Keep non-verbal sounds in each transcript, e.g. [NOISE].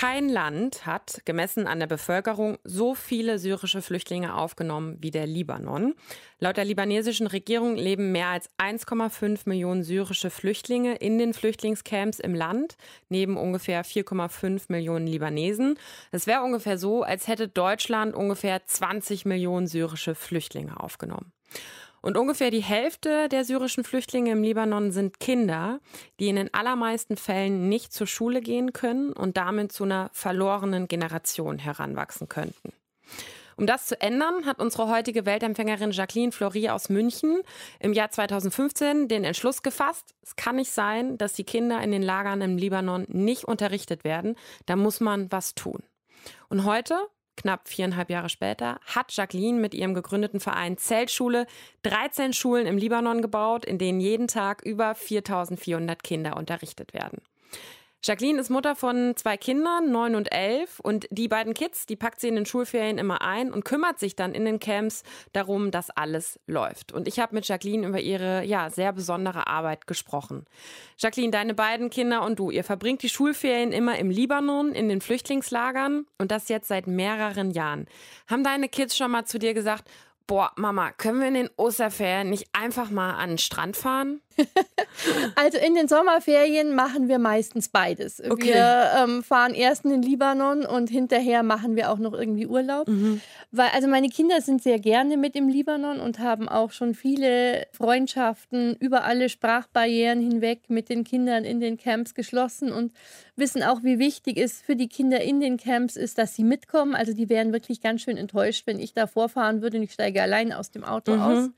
Kein Land hat, gemessen an der Bevölkerung, so viele syrische Flüchtlinge aufgenommen wie der Libanon. Laut der libanesischen Regierung leben mehr als 1,5 Millionen syrische Flüchtlinge in den Flüchtlingscamps im Land, neben ungefähr 4,5 Millionen Libanesen. Es wäre ungefähr so, als hätte Deutschland ungefähr 20 Millionen syrische Flüchtlinge aufgenommen. Und ungefähr die Hälfte der syrischen Flüchtlinge im Libanon sind Kinder, die in den allermeisten Fällen nicht zur Schule gehen können und damit zu einer verlorenen Generation heranwachsen könnten. Um das zu ändern, hat unsere heutige Weltempfängerin Jacqueline Flory aus München im Jahr 2015 den Entschluss gefasst, es kann nicht sein, dass die Kinder in den Lagern im Libanon nicht unterrichtet werden. Da muss man was tun. Und heute Knapp viereinhalb Jahre später hat Jacqueline mit ihrem gegründeten Verein Zeltschule 13 Schulen im Libanon gebaut, in denen jeden Tag über 4400 Kinder unterrichtet werden. Jacqueline ist Mutter von zwei Kindern, neun und elf. Und die beiden Kids, die packt sie in den Schulferien immer ein und kümmert sich dann in den Camps darum, dass alles läuft. Und ich habe mit Jacqueline über ihre ja, sehr besondere Arbeit gesprochen. Jacqueline, deine beiden Kinder und du, ihr verbringt die Schulferien immer im Libanon, in den Flüchtlingslagern und das jetzt seit mehreren Jahren. Haben deine Kids schon mal zu dir gesagt, boah, Mama, können wir in den Osterferien nicht einfach mal an den Strand fahren? Also in den Sommerferien machen wir meistens beides. Okay. Wir ähm, fahren erst in den Libanon und hinterher machen wir auch noch irgendwie Urlaub. Mhm. Weil, also meine Kinder sind sehr gerne mit im Libanon und haben auch schon viele Freundschaften über alle Sprachbarrieren hinweg mit den Kindern in den Camps geschlossen und wissen auch, wie wichtig es für die Kinder in den Camps ist, dass sie mitkommen. Also die wären wirklich ganz schön enttäuscht, wenn ich da vorfahren würde und ich steige allein aus dem Auto mhm. aus.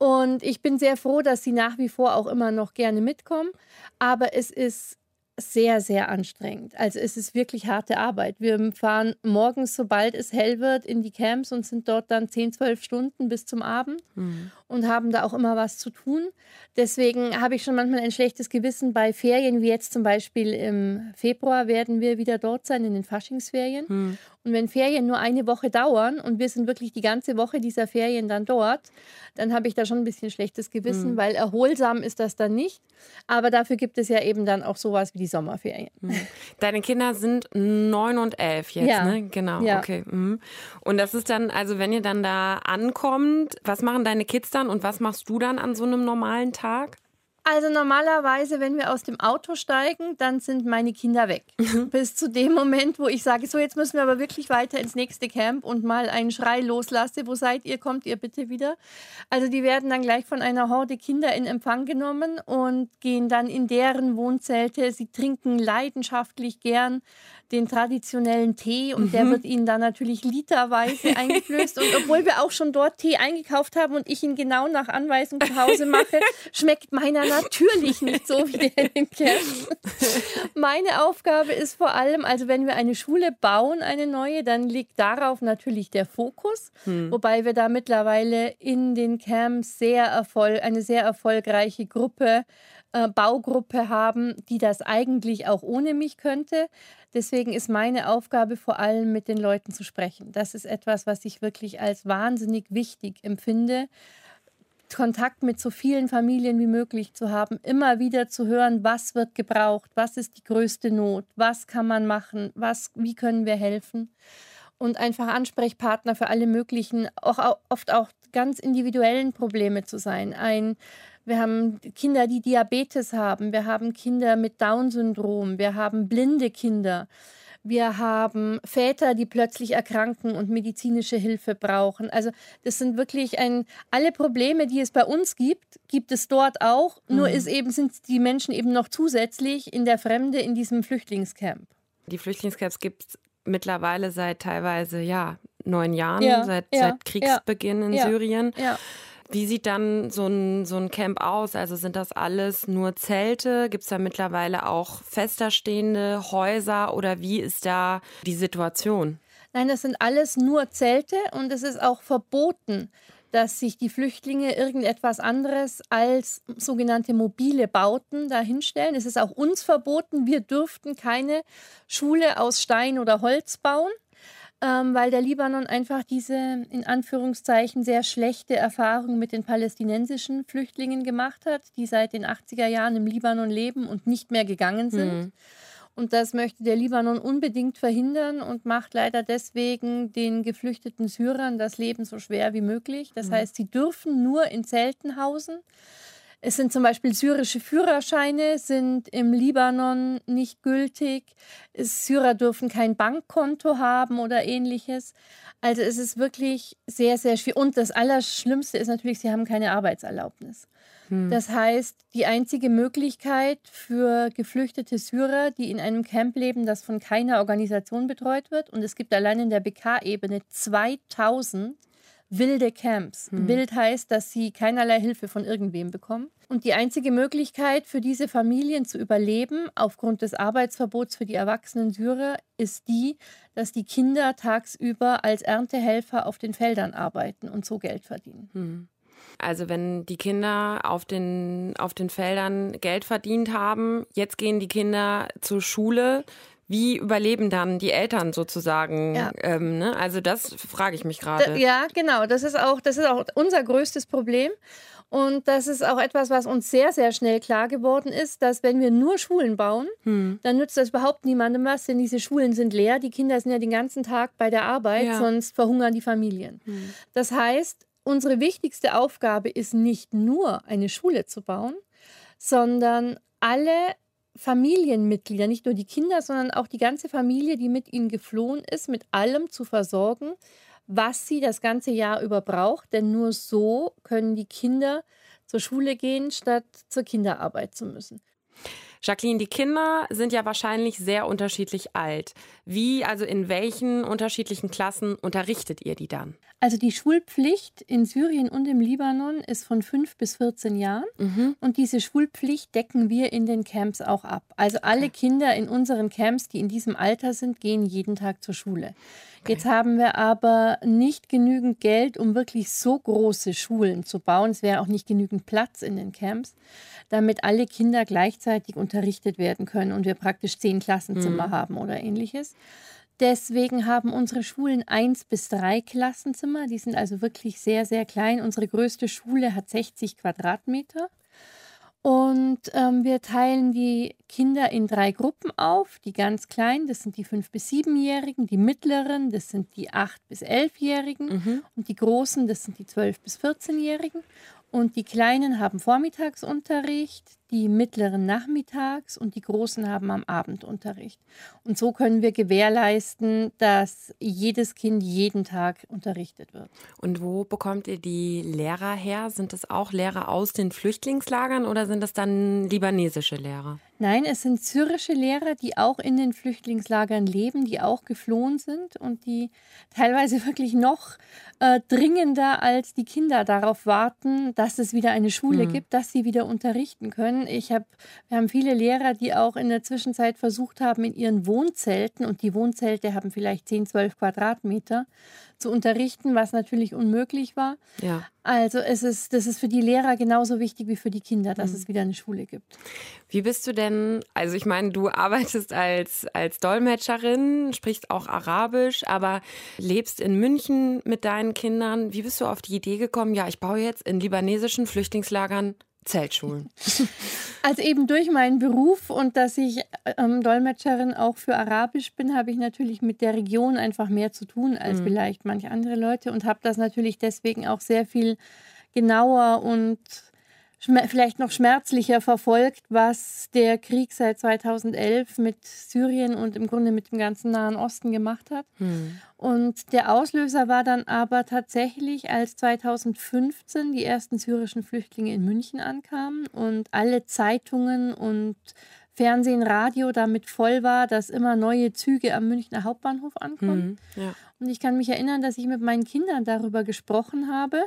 Und ich bin sehr froh, dass sie nach wie vor auch immer noch gerne mitkommen. Aber es ist sehr, sehr anstrengend. Also es ist wirklich harte Arbeit. Wir fahren morgens, sobald es hell wird, in die Camps und sind dort dann 10, 12 Stunden bis zum Abend mhm. Und haben da auch immer was zu tun. Deswegen habe ich schon manchmal ein schlechtes Gewissen bei Ferien, wie jetzt zum Beispiel im Februar werden wir wieder dort sein, in den Faschingsferien. Mhm. Und wenn Ferien nur eine Woche dauern und wir sind wirklich die ganze Woche dieser Ferien dann dort, dann habe ich da schon ein bisschen schlechtes Gewissen, mhm. weil erholsam ist das dann nicht. Aber dafür gibt es ja eben dann auch sowas wie die Sommerferien. Mhm. Deine Kinder sind neun und elf jetzt, ja. ne? Genau, ja. okay. Mhm. Und das ist dann, also wenn ihr dann da ankommt, was machen deine Kids dann und was machst du dann an so einem normalen Tag? Also normalerweise, wenn wir aus dem Auto steigen, dann sind meine Kinder weg. Mhm. Bis zu dem Moment, wo ich sage, so jetzt müssen wir aber wirklich weiter ins nächste Camp und mal einen Schrei loslasse, wo seid ihr, kommt ihr bitte wieder. Also die werden dann gleich von einer Horde Kinder in Empfang genommen und gehen dann in deren Wohnzelte. Sie trinken leidenschaftlich gern den traditionellen Tee und mhm. der wird ihnen dann natürlich literweise [LAUGHS] eingeflößt. Und obwohl wir auch schon dort Tee eingekauft haben und ich ihn genau nach Anweisung zu Hause mache, [LAUGHS] schmeckt meiner natürlich nicht so wie der in den Camps. Meine Aufgabe ist vor allem, also wenn wir eine Schule bauen, eine neue, dann liegt darauf natürlich der Fokus, mhm. wobei wir da mittlerweile in den Camps sehr erfolg eine sehr erfolgreiche Gruppe äh, Baugruppe haben, die das eigentlich auch ohne mich könnte. Deswegen ist meine Aufgabe vor allem mit den Leuten zu sprechen. Das ist etwas, was ich wirklich als wahnsinnig wichtig empfinde. Kontakt mit so vielen Familien wie möglich zu haben, immer wieder zu hören, was wird gebraucht, was ist die größte Not, was kann man machen, was, wie können wir helfen und einfach Ansprechpartner für alle möglichen, auch, oft auch ganz individuellen Probleme zu sein. Ein wir haben Kinder, die Diabetes haben. Wir haben Kinder mit Down-Syndrom. Wir haben blinde Kinder. Wir haben Väter, die plötzlich erkranken und medizinische Hilfe brauchen. Also das sind wirklich ein, alle Probleme, die es bei uns gibt, gibt es dort auch. Mhm. Nur ist eben, sind die Menschen eben noch zusätzlich in der Fremde in diesem Flüchtlingscamp. Die Flüchtlingscamps gibt es mittlerweile seit teilweise ja neun Jahren, ja, seit, ja, seit Kriegsbeginn in Syrien. Wie sieht dann so ein, so ein Camp aus? Also sind das alles nur Zelte? Gibt es da mittlerweile auch fester stehende Häuser oder wie ist da die Situation? Nein, das sind alles nur Zelte und es ist auch verboten, dass sich die Flüchtlinge irgendetwas anderes als sogenannte mobile Bauten dahinstellen. Es ist auch uns verboten. Wir dürften keine Schule aus Stein oder Holz bauen. Ähm, weil der Libanon einfach diese in Anführungszeichen sehr schlechte Erfahrung mit den palästinensischen Flüchtlingen gemacht hat, die seit den 80er Jahren im Libanon leben und nicht mehr gegangen sind. Mhm. Und das möchte der Libanon unbedingt verhindern und macht leider deswegen den geflüchteten Syrern das Leben so schwer wie möglich. Das mhm. heißt, sie dürfen nur in Zelten hausen. Es sind zum Beispiel syrische Führerscheine, sind im Libanon nicht gültig. Syrer dürfen kein Bankkonto haben oder ähnliches. Also es ist wirklich sehr, sehr schwierig. Und das Allerschlimmste ist natürlich, sie haben keine Arbeitserlaubnis. Hm. Das heißt, die einzige Möglichkeit für geflüchtete Syrer, die in einem Camp leben, das von keiner Organisation betreut wird, und es gibt allein in der BK-Ebene 2000 wilde Camps. Hm. Wild heißt, dass sie keinerlei Hilfe von irgendwem bekommen. Und die einzige Möglichkeit für diese Familien zu überleben, aufgrund des Arbeitsverbots für die erwachsenen Syrer, ist die, dass die Kinder tagsüber als Erntehelfer auf den Feldern arbeiten und so Geld verdienen. Hm. Also wenn die Kinder auf den, auf den Feldern Geld verdient haben, jetzt gehen die Kinder zur Schule, wie überleben dann die Eltern sozusagen? Ja. Ähm, ne? Also das frage ich mich gerade. Ja, genau. Das ist auch, das ist auch unser größtes Problem. Und das ist auch etwas, was uns sehr, sehr schnell klar geworden ist, dass wenn wir nur Schulen bauen, hm. dann nützt das überhaupt niemandem was, denn diese Schulen sind leer. Die Kinder sind ja den ganzen Tag bei der Arbeit, ja. sonst verhungern die Familien. Hm. Das heißt, unsere wichtigste Aufgabe ist nicht nur eine Schule zu bauen, sondern alle Familienmitglieder, nicht nur die Kinder, sondern auch die ganze Familie, die mit ihnen geflohen ist, mit allem zu versorgen, was sie das ganze Jahr über braucht. Denn nur so können die Kinder zur Schule gehen, statt zur Kinderarbeit zu müssen. Jacqueline, die Kinder sind ja wahrscheinlich sehr unterschiedlich alt. Wie, also in welchen unterschiedlichen Klassen unterrichtet ihr die dann? Also die Schulpflicht in Syrien und im Libanon ist von 5 bis 14 Jahren. Mhm. Und diese Schulpflicht decken wir in den Camps auch ab. Also alle. Kinder in unseren Camps, die in diesem Alter sind, gehen jeden Tag zur Schule. Jetzt haben wir aber nicht genügend Geld, um wirklich so große Schulen zu bauen. Es wäre auch nicht genügend Platz in den Camps, damit alle Kinder gleichzeitig unterrichtet werden können und wir praktisch zehn Klassenzimmer mhm. haben oder ähnliches. Deswegen haben unsere Schulen eins bis drei Klassenzimmer. Die sind also wirklich sehr, sehr klein. Unsere größte Schule hat 60 Quadratmeter. Und ähm, wir teilen die Kinder in drei Gruppen auf. Die ganz kleinen, das sind die fünf bis siebenjährigen, die mittleren, das sind die acht bis elfjährigen mhm. und die großen, das sind die zwölf bis vierzehnjährigen. Und die Kleinen haben Vormittagsunterricht, die Mittleren nachmittags und die Großen haben am Abend Unterricht. Und so können wir gewährleisten, dass jedes Kind jeden Tag unterrichtet wird. Und wo bekommt ihr die Lehrer her? Sind das auch Lehrer aus den Flüchtlingslagern oder sind das dann libanesische Lehrer? Nein, es sind syrische Lehrer, die auch in den Flüchtlingslagern leben, die auch geflohen sind und die teilweise [LAUGHS] wirklich noch äh, dringender als die Kinder darauf warten, dass es wieder eine Schule mhm. gibt, dass sie wieder unterrichten können. Ich hab, wir haben viele Lehrer, die auch in der Zwischenzeit versucht haben, in ihren Wohnzelten, und die Wohnzelte haben vielleicht 10, 12 Quadratmeter, zu unterrichten, was natürlich unmöglich war. Ja. Also es ist, das ist für die Lehrer genauso wichtig wie für die Kinder, dass mhm. es wieder eine Schule gibt. Wie bist du denn, also ich meine, du arbeitest als, als Dolmetscherin, sprichst auch Arabisch, aber lebst in München mit deinen Kindern. Wie bist du auf die Idee gekommen, ja, ich baue jetzt in libanesischen Flüchtlingslagern Zeltschulen? [LAUGHS] Also eben durch meinen Beruf und dass ich ähm, Dolmetscherin auch für Arabisch bin, habe ich natürlich mit der Region einfach mehr zu tun als mhm. vielleicht manche andere Leute und habe das natürlich deswegen auch sehr viel genauer und vielleicht noch schmerzlicher verfolgt, was der Krieg seit 2011 mit Syrien und im Grunde mit dem ganzen Nahen Osten gemacht hat. Hm. Und der Auslöser war dann aber tatsächlich, als 2015 die ersten syrischen Flüchtlinge in München ankamen und alle Zeitungen und Fernsehen, Radio damit voll war, dass immer neue Züge am Münchner Hauptbahnhof ankommen. Mhm, ja. Und ich kann mich erinnern, dass ich mit meinen Kindern darüber gesprochen habe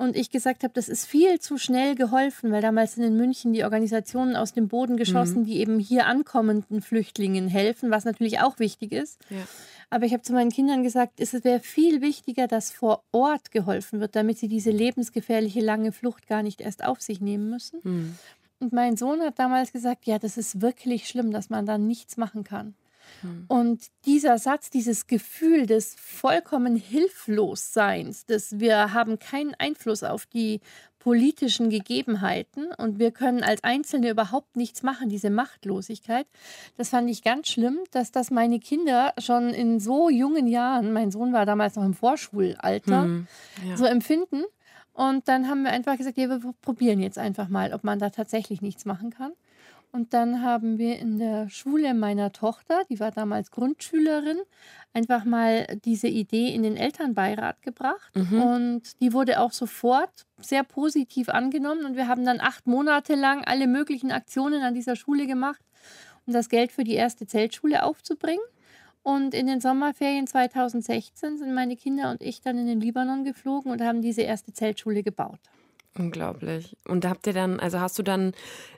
und ich gesagt habe, das ist viel zu schnell geholfen, weil damals sind in München die Organisationen aus dem Boden geschossen, mhm. die eben hier ankommenden Flüchtlingen helfen, was natürlich auch wichtig ist. Ja. Aber ich habe zu meinen Kindern gesagt, es wäre viel wichtiger, dass vor Ort geholfen wird, damit sie diese lebensgefährliche lange Flucht gar nicht erst auf sich nehmen müssen. Mhm. Und mein Sohn hat damals gesagt, ja, das ist wirklich schlimm, dass man da nichts machen kann. Hm. Und dieser Satz, dieses Gefühl des vollkommen Hilflosseins, dass wir haben keinen Einfluss auf die politischen Gegebenheiten und wir können als Einzelne überhaupt nichts machen, diese Machtlosigkeit. Das fand ich ganz schlimm, dass das meine Kinder schon in so jungen Jahren, mein Sohn war damals noch im Vorschulalter, hm, ja. so empfinden. Und dann haben wir einfach gesagt, ja, wir probieren jetzt einfach mal, ob man da tatsächlich nichts machen kann. Und dann haben wir in der Schule meiner Tochter, die war damals Grundschülerin, einfach mal diese Idee in den Elternbeirat gebracht. Mhm. Und die wurde auch sofort sehr positiv angenommen. Und wir haben dann acht Monate lang alle möglichen Aktionen an dieser Schule gemacht, um das Geld für die erste Zeltschule aufzubringen. Und in den Sommerferien 2016 sind meine Kinder und ich dann in den Libanon geflogen und haben diese erste Zeltschule gebaut. Unglaublich. Und habt ihr dann, also hast du dann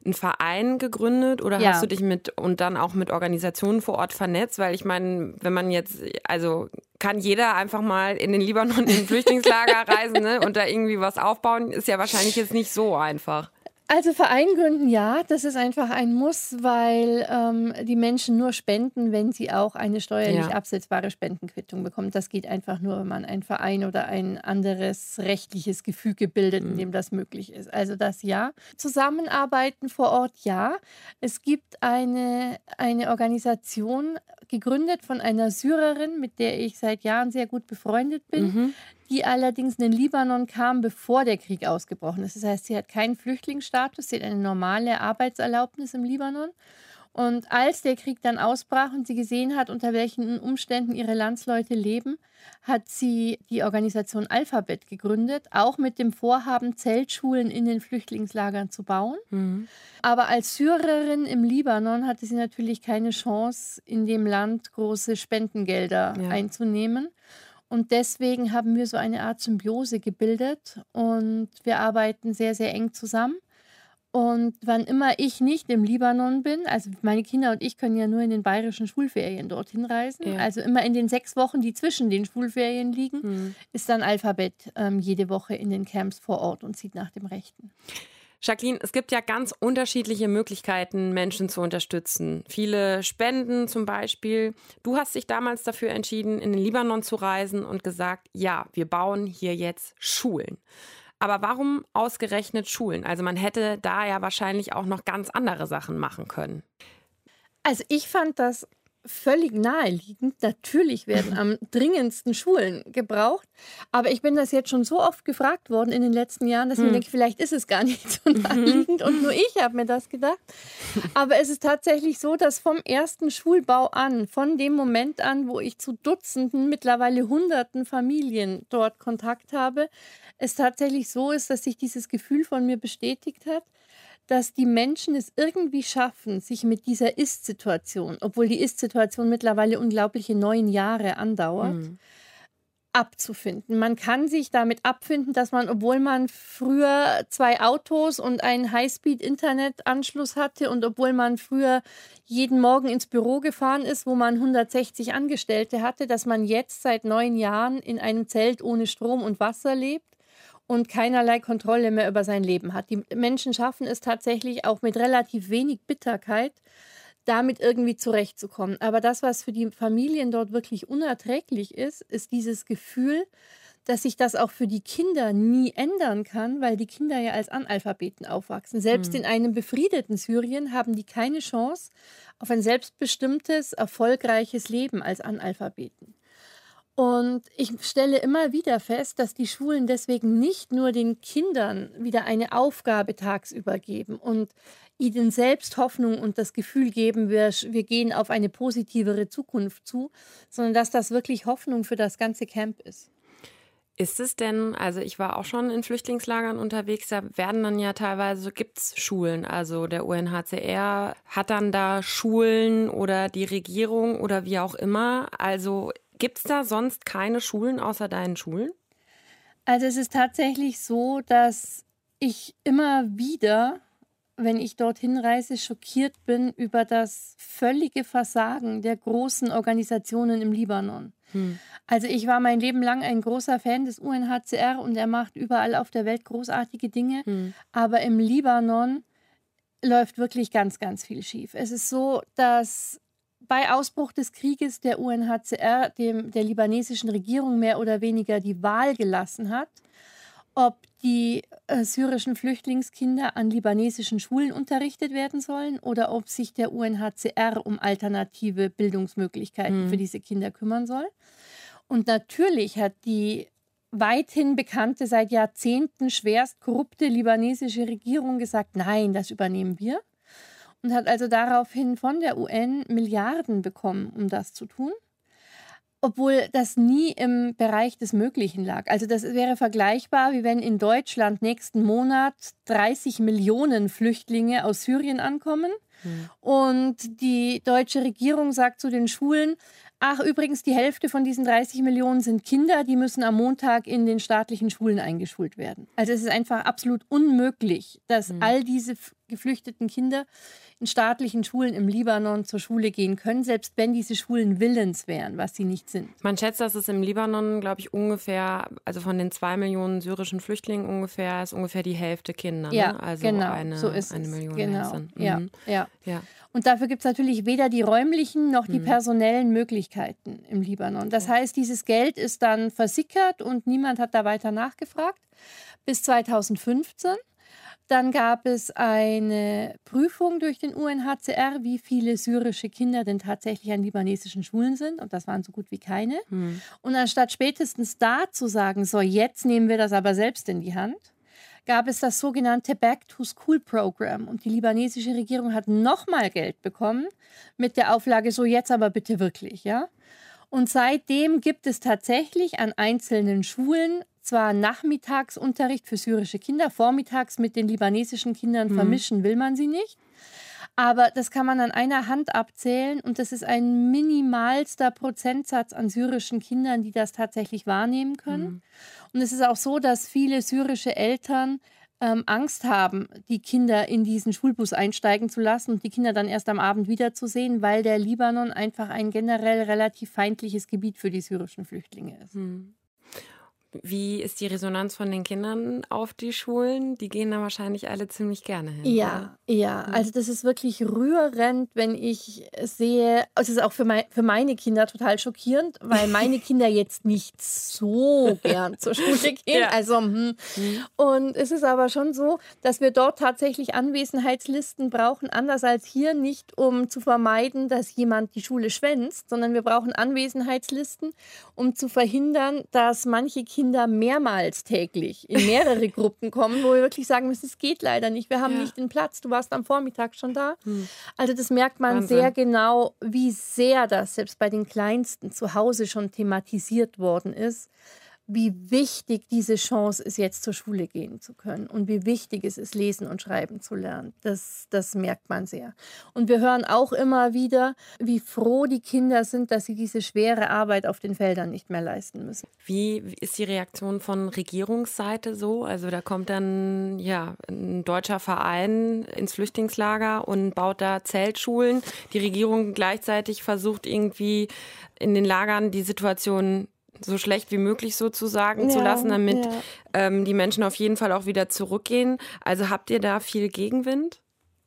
einen Verein gegründet oder ja. hast du dich mit und dann auch mit Organisationen vor Ort vernetzt? Weil ich meine, wenn man jetzt, also kann jeder einfach mal in den Libanon in ein Flüchtlingslager [LAUGHS] reisen ne, und da irgendwie was aufbauen, ist ja wahrscheinlich jetzt nicht so einfach. Also Verein gründen ja, das ist einfach ein Muss, weil ähm, die Menschen nur spenden, wenn sie auch eine steuerlich ja. absetzbare Spendenquittung bekommen. Das geht einfach nur, wenn man einen Verein oder ein anderes rechtliches Gefüge bildet, mhm. in dem das möglich ist. Also das ja. Zusammenarbeiten vor Ort ja. Es gibt eine, eine Organisation, gegründet von einer Syrerin, mit der ich seit Jahren sehr gut befreundet bin, mhm die allerdings in den Libanon kam, bevor der Krieg ausgebrochen ist. Das heißt, sie hat keinen Flüchtlingsstatus, sie hat eine normale Arbeitserlaubnis im Libanon. Und als der Krieg dann ausbrach und sie gesehen hat, unter welchen Umständen ihre Landsleute leben, hat sie die Organisation Alphabet gegründet, auch mit dem Vorhaben, Zeltschulen in den Flüchtlingslagern zu bauen. Mhm. Aber als Syrerin im Libanon hatte sie natürlich keine Chance, in dem Land große Spendengelder ja. einzunehmen. Und deswegen haben wir so eine Art Symbiose gebildet und wir arbeiten sehr, sehr eng zusammen. Und wann immer ich nicht im Libanon bin, also meine Kinder und ich können ja nur in den bayerischen Schulferien dorthin reisen, ja. also immer in den sechs Wochen, die zwischen den Schulferien liegen, mhm. ist dann Alphabet ähm, jede Woche in den Camps vor Ort und zieht nach dem Rechten. Jacqueline, es gibt ja ganz unterschiedliche Möglichkeiten, Menschen zu unterstützen. Viele Spenden zum Beispiel. Du hast dich damals dafür entschieden, in den Libanon zu reisen und gesagt, ja, wir bauen hier jetzt Schulen. Aber warum ausgerechnet Schulen? Also man hätte da ja wahrscheinlich auch noch ganz andere Sachen machen können. Also ich fand das völlig naheliegend. Natürlich werden am [LAUGHS] dringendsten Schulen gebraucht. Aber ich bin das jetzt schon so oft gefragt worden in den letzten Jahren, dass hm. ich mir denke, vielleicht ist es gar nicht [LAUGHS] so mhm. naheliegend und nur ich habe mir das gedacht. Aber es ist tatsächlich so, dass vom ersten Schulbau an, von dem Moment an, wo ich zu Dutzenden, mittlerweile Hunderten Familien dort Kontakt habe, es tatsächlich so ist, dass sich dieses Gefühl von mir bestätigt hat, dass die Menschen es irgendwie schaffen, sich mit dieser Ist-Situation, obwohl die Ist-Situation mittlerweile unglaubliche neun Jahre andauert, mhm. abzufinden. Man kann sich damit abfinden, dass man, obwohl man früher zwei Autos und einen Highspeed-Internetanschluss hatte und obwohl man früher jeden Morgen ins Büro gefahren ist, wo man 160 Angestellte hatte, dass man jetzt seit neun Jahren in einem Zelt ohne Strom und Wasser lebt und keinerlei Kontrolle mehr über sein Leben hat. Die Menschen schaffen es tatsächlich auch mit relativ wenig Bitterkeit, damit irgendwie zurechtzukommen. Aber das, was für die Familien dort wirklich unerträglich ist, ist dieses Gefühl, dass sich das auch für die Kinder nie ändern kann, weil die Kinder ja als Analphabeten aufwachsen. Selbst mhm. in einem befriedeten Syrien haben die keine Chance auf ein selbstbestimmtes, erfolgreiches Leben als Analphabeten. Und ich stelle immer wieder fest, dass die Schulen deswegen nicht nur den Kindern wieder eine Aufgabe tagsüber geben und ihnen selbst Hoffnung und das Gefühl geben, wir, wir gehen auf eine positivere Zukunft zu, sondern dass das wirklich Hoffnung für das ganze Camp ist. Ist es denn, also ich war auch schon in Flüchtlingslagern unterwegs, da werden dann ja teilweise, gibt es Schulen, also der UNHCR hat dann da Schulen oder die Regierung oder wie auch immer. Also Gibt es da sonst keine Schulen außer deinen Schulen? Also es ist tatsächlich so, dass ich immer wieder, wenn ich dorthin reise, schockiert bin über das völlige Versagen der großen Organisationen im Libanon. Hm. Also ich war mein Leben lang ein großer Fan des UNHCR und er macht überall auf der Welt großartige Dinge. Hm. Aber im Libanon läuft wirklich ganz, ganz viel schief. Es ist so, dass bei Ausbruch des Krieges der UNHCR dem, der libanesischen Regierung mehr oder weniger die Wahl gelassen hat, ob die äh, syrischen Flüchtlingskinder an libanesischen Schulen unterrichtet werden sollen oder ob sich der UNHCR um alternative Bildungsmöglichkeiten mhm. für diese Kinder kümmern soll. Und natürlich hat die weithin bekannte, seit Jahrzehnten schwerst korrupte libanesische Regierung gesagt, nein, das übernehmen wir. Und hat also daraufhin von der UN Milliarden bekommen, um das zu tun obwohl das nie im Bereich des Möglichen lag. Also das wäre vergleichbar, wie wenn in Deutschland nächsten Monat 30 Millionen Flüchtlinge aus Syrien ankommen. Mhm. Und die deutsche Regierung sagt zu den Schulen, ach übrigens, die Hälfte von diesen 30 Millionen sind Kinder, die müssen am Montag in den staatlichen Schulen eingeschult werden. Also es ist einfach absolut unmöglich, dass mhm. all diese geflüchteten Kinder in staatlichen Schulen im Libanon zur Schule gehen können, selbst wenn diese Schulen willens wären, was sie nicht sind. Man schätzt, dass es im Libanon, glaube ich, ungefähr, also von den zwei Millionen syrischen Flüchtlingen ungefähr, ist ungefähr die Hälfte Kinder. Ne? Ja, also genau, eine, so ist eine es. Million genau. Mhm. Ja, ja. ja. Und dafür gibt es natürlich weder die räumlichen noch die mhm. personellen Möglichkeiten im Libanon. Das heißt, dieses Geld ist dann versickert und niemand hat da weiter nachgefragt bis 2015. Dann gab es eine Prüfung durch den UNHCR, wie viele syrische Kinder denn tatsächlich an libanesischen Schulen sind. Und das waren so gut wie keine. Mhm. Und anstatt spätestens da zu sagen, so jetzt nehmen wir das aber selbst in die Hand, gab es das sogenannte Back to School Program. Und die libanesische Regierung hat nochmal Geld bekommen mit der Auflage, so jetzt aber bitte wirklich, ja. Und seitdem gibt es tatsächlich an einzelnen Schulen zwar Nachmittagsunterricht für syrische Kinder, vormittags mit den libanesischen Kindern mhm. vermischen will man sie nicht. Aber das kann man an einer Hand abzählen und das ist ein minimalster Prozentsatz an syrischen Kindern, die das tatsächlich wahrnehmen können. Mhm. Und es ist auch so, dass viele syrische Eltern ähm, Angst haben, die Kinder in diesen Schulbus einsteigen zu lassen und die Kinder dann erst am Abend wiederzusehen, weil der Libanon einfach ein generell relativ feindliches Gebiet für die syrischen Flüchtlinge ist. Mhm. Wie ist die Resonanz von den Kindern auf die Schulen? Die gehen da wahrscheinlich alle ziemlich gerne hin. Ja, oder? ja. Mhm. Also das ist wirklich rührend, wenn ich sehe, es ist auch für, mein, für meine Kinder total schockierend, weil [LAUGHS] meine Kinder jetzt nicht so gern zur Schule [LAUGHS] gehen. Ja. Also, hm. mhm. Und es ist aber schon so, dass wir dort tatsächlich Anwesenheitslisten brauchen, anders als hier, nicht um zu vermeiden, dass jemand die Schule schwänzt, sondern wir brauchen Anwesenheitslisten, um zu verhindern, dass manche Kinder Kinder mehrmals täglich in mehrere [LAUGHS] Gruppen kommen, wo wir wirklich sagen müssen, es geht leider nicht, wir haben ja. nicht den Platz, du warst am Vormittag schon da. Hm. Also das merkt man Wahnsinn. sehr genau, wie sehr das selbst bei den Kleinsten zu Hause schon thematisiert worden ist wie wichtig diese Chance ist, jetzt zur Schule gehen zu können und wie wichtig es ist, lesen und schreiben zu lernen. Das, das merkt man sehr. Und wir hören auch immer wieder, wie froh die Kinder sind, dass sie diese schwere Arbeit auf den Feldern nicht mehr leisten müssen. Wie ist die Reaktion von Regierungsseite so? Also da kommt dann ja ein deutscher Verein ins Flüchtlingslager und baut da Zeltschulen. Die Regierung gleichzeitig versucht irgendwie in den Lagern die Situation so schlecht wie möglich sozusagen ja, zu lassen, damit ja. ähm, die Menschen auf jeden Fall auch wieder zurückgehen. Also habt ihr da viel Gegenwind?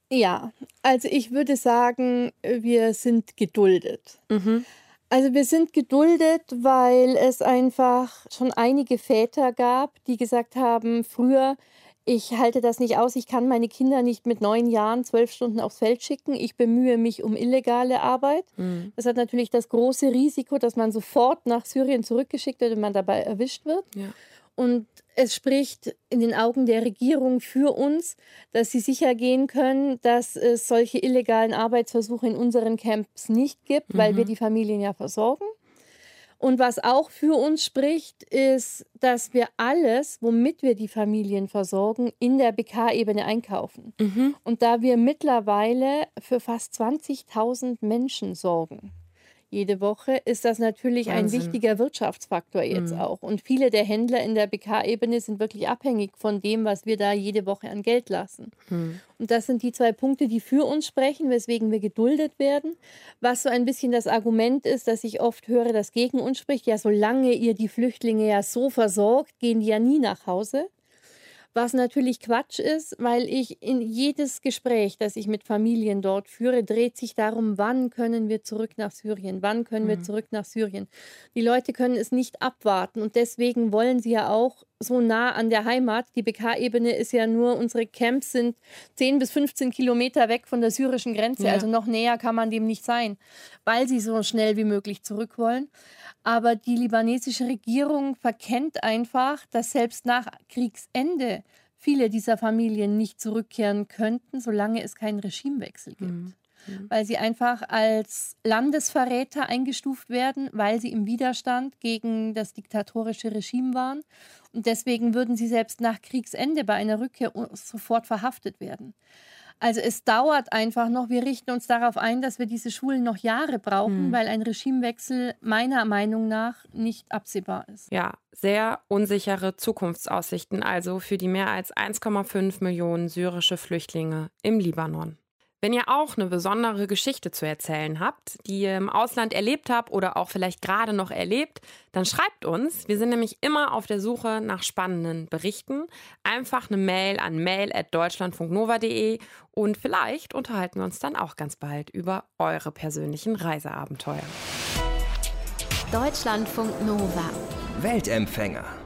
Ja, also ich würde sagen, wir sind geduldet. Mhm. Also wir sind geduldet, weil es einfach schon einige Väter gab, die gesagt haben, früher ich halte das nicht aus. Ich kann meine Kinder nicht mit neun Jahren zwölf Stunden aufs Feld schicken. Ich bemühe mich um illegale Arbeit. Mhm. Das hat natürlich das große Risiko, dass man sofort nach Syrien zurückgeschickt wird und man dabei erwischt wird. Ja. Und es spricht in den Augen der Regierung für uns, dass sie sicher gehen können, dass es solche illegalen Arbeitsversuche in unseren Camps nicht gibt, mhm. weil wir die Familien ja versorgen. Und was auch für uns spricht, ist, dass wir alles, womit wir die Familien versorgen, in der BK-Ebene einkaufen. Mhm. Und da wir mittlerweile für fast 20.000 Menschen sorgen, jede Woche, ist das natürlich Wahnsinn. ein wichtiger Wirtschaftsfaktor jetzt mhm. auch. Und viele der Händler in der BK-Ebene sind wirklich abhängig von dem, was wir da jede Woche an Geld lassen. Mhm. Und das sind die zwei Punkte, die für uns sprechen, weswegen wir geduldet werden. Was so ein bisschen das Argument ist, dass ich oft höre, das gegen uns spricht, ja, solange ihr die Flüchtlinge ja so versorgt, gehen die ja nie nach Hause Was natürlich Quatsch ist, weil ich in jedes Gespräch, das ich mit Familien dort führe, dreht sich darum, wann können wir zurück nach Syrien? Wann können mhm. wir zurück nach Syrien? Die Leute können es nicht abwarten und deswegen wollen sie ja auch so nah an der Heimat. Die BK-Ebene ist ja nur, unsere Camps sind 10 bis 15 Kilometer weg von der syrischen Grenze. Ja. Also noch näher kann man dem nicht sein, weil sie so schnell wie möglich zurück wollen. Aber die libanesische Regierung verkennt einfach, dass selbst nach Kriegsende viele dieser Familien nicht zurückkehren könnten, solange es keinen Regimewechsel gibt. Mhm. Mhm. Weil sie einfach als Landesverräter eingestuft werden, weil sie im Widerstand gegen das diktatorische Regime waren. Und deswegen würden sie selbst nach Kriegsende bei einer Rückkehr sofort verhaftet werden. Also es dauert einfach noch. Wir richten uns darauf ein, dass wir diese Schulen noch Jahre brauchen, mhm. weil ein Regimewechsel meiner Meinung nach nicht absehbar ist. Ja, sehr unsichere Zukunftsaussichten also für die mehr als 1,5 Millionen syrische Flüchtlinge im Libanon. Wenn ihr auch eine besondere Geschichte zu erzählen habt, die ihr im Ausland erlebt habt oder auch vielleicht gerade noch erlebt, dann schreibt uns. Wir sind nämlich immer auf der Suche nach spannenden Berichten. Einfach eine Mail an mail.deutschlandfunknova.de und vielleicht unterhalten wir uns dann auch ganz bald über eure persönlichen Reiseabenteuer. Deutschlandfunk Nova. Weltempfänger.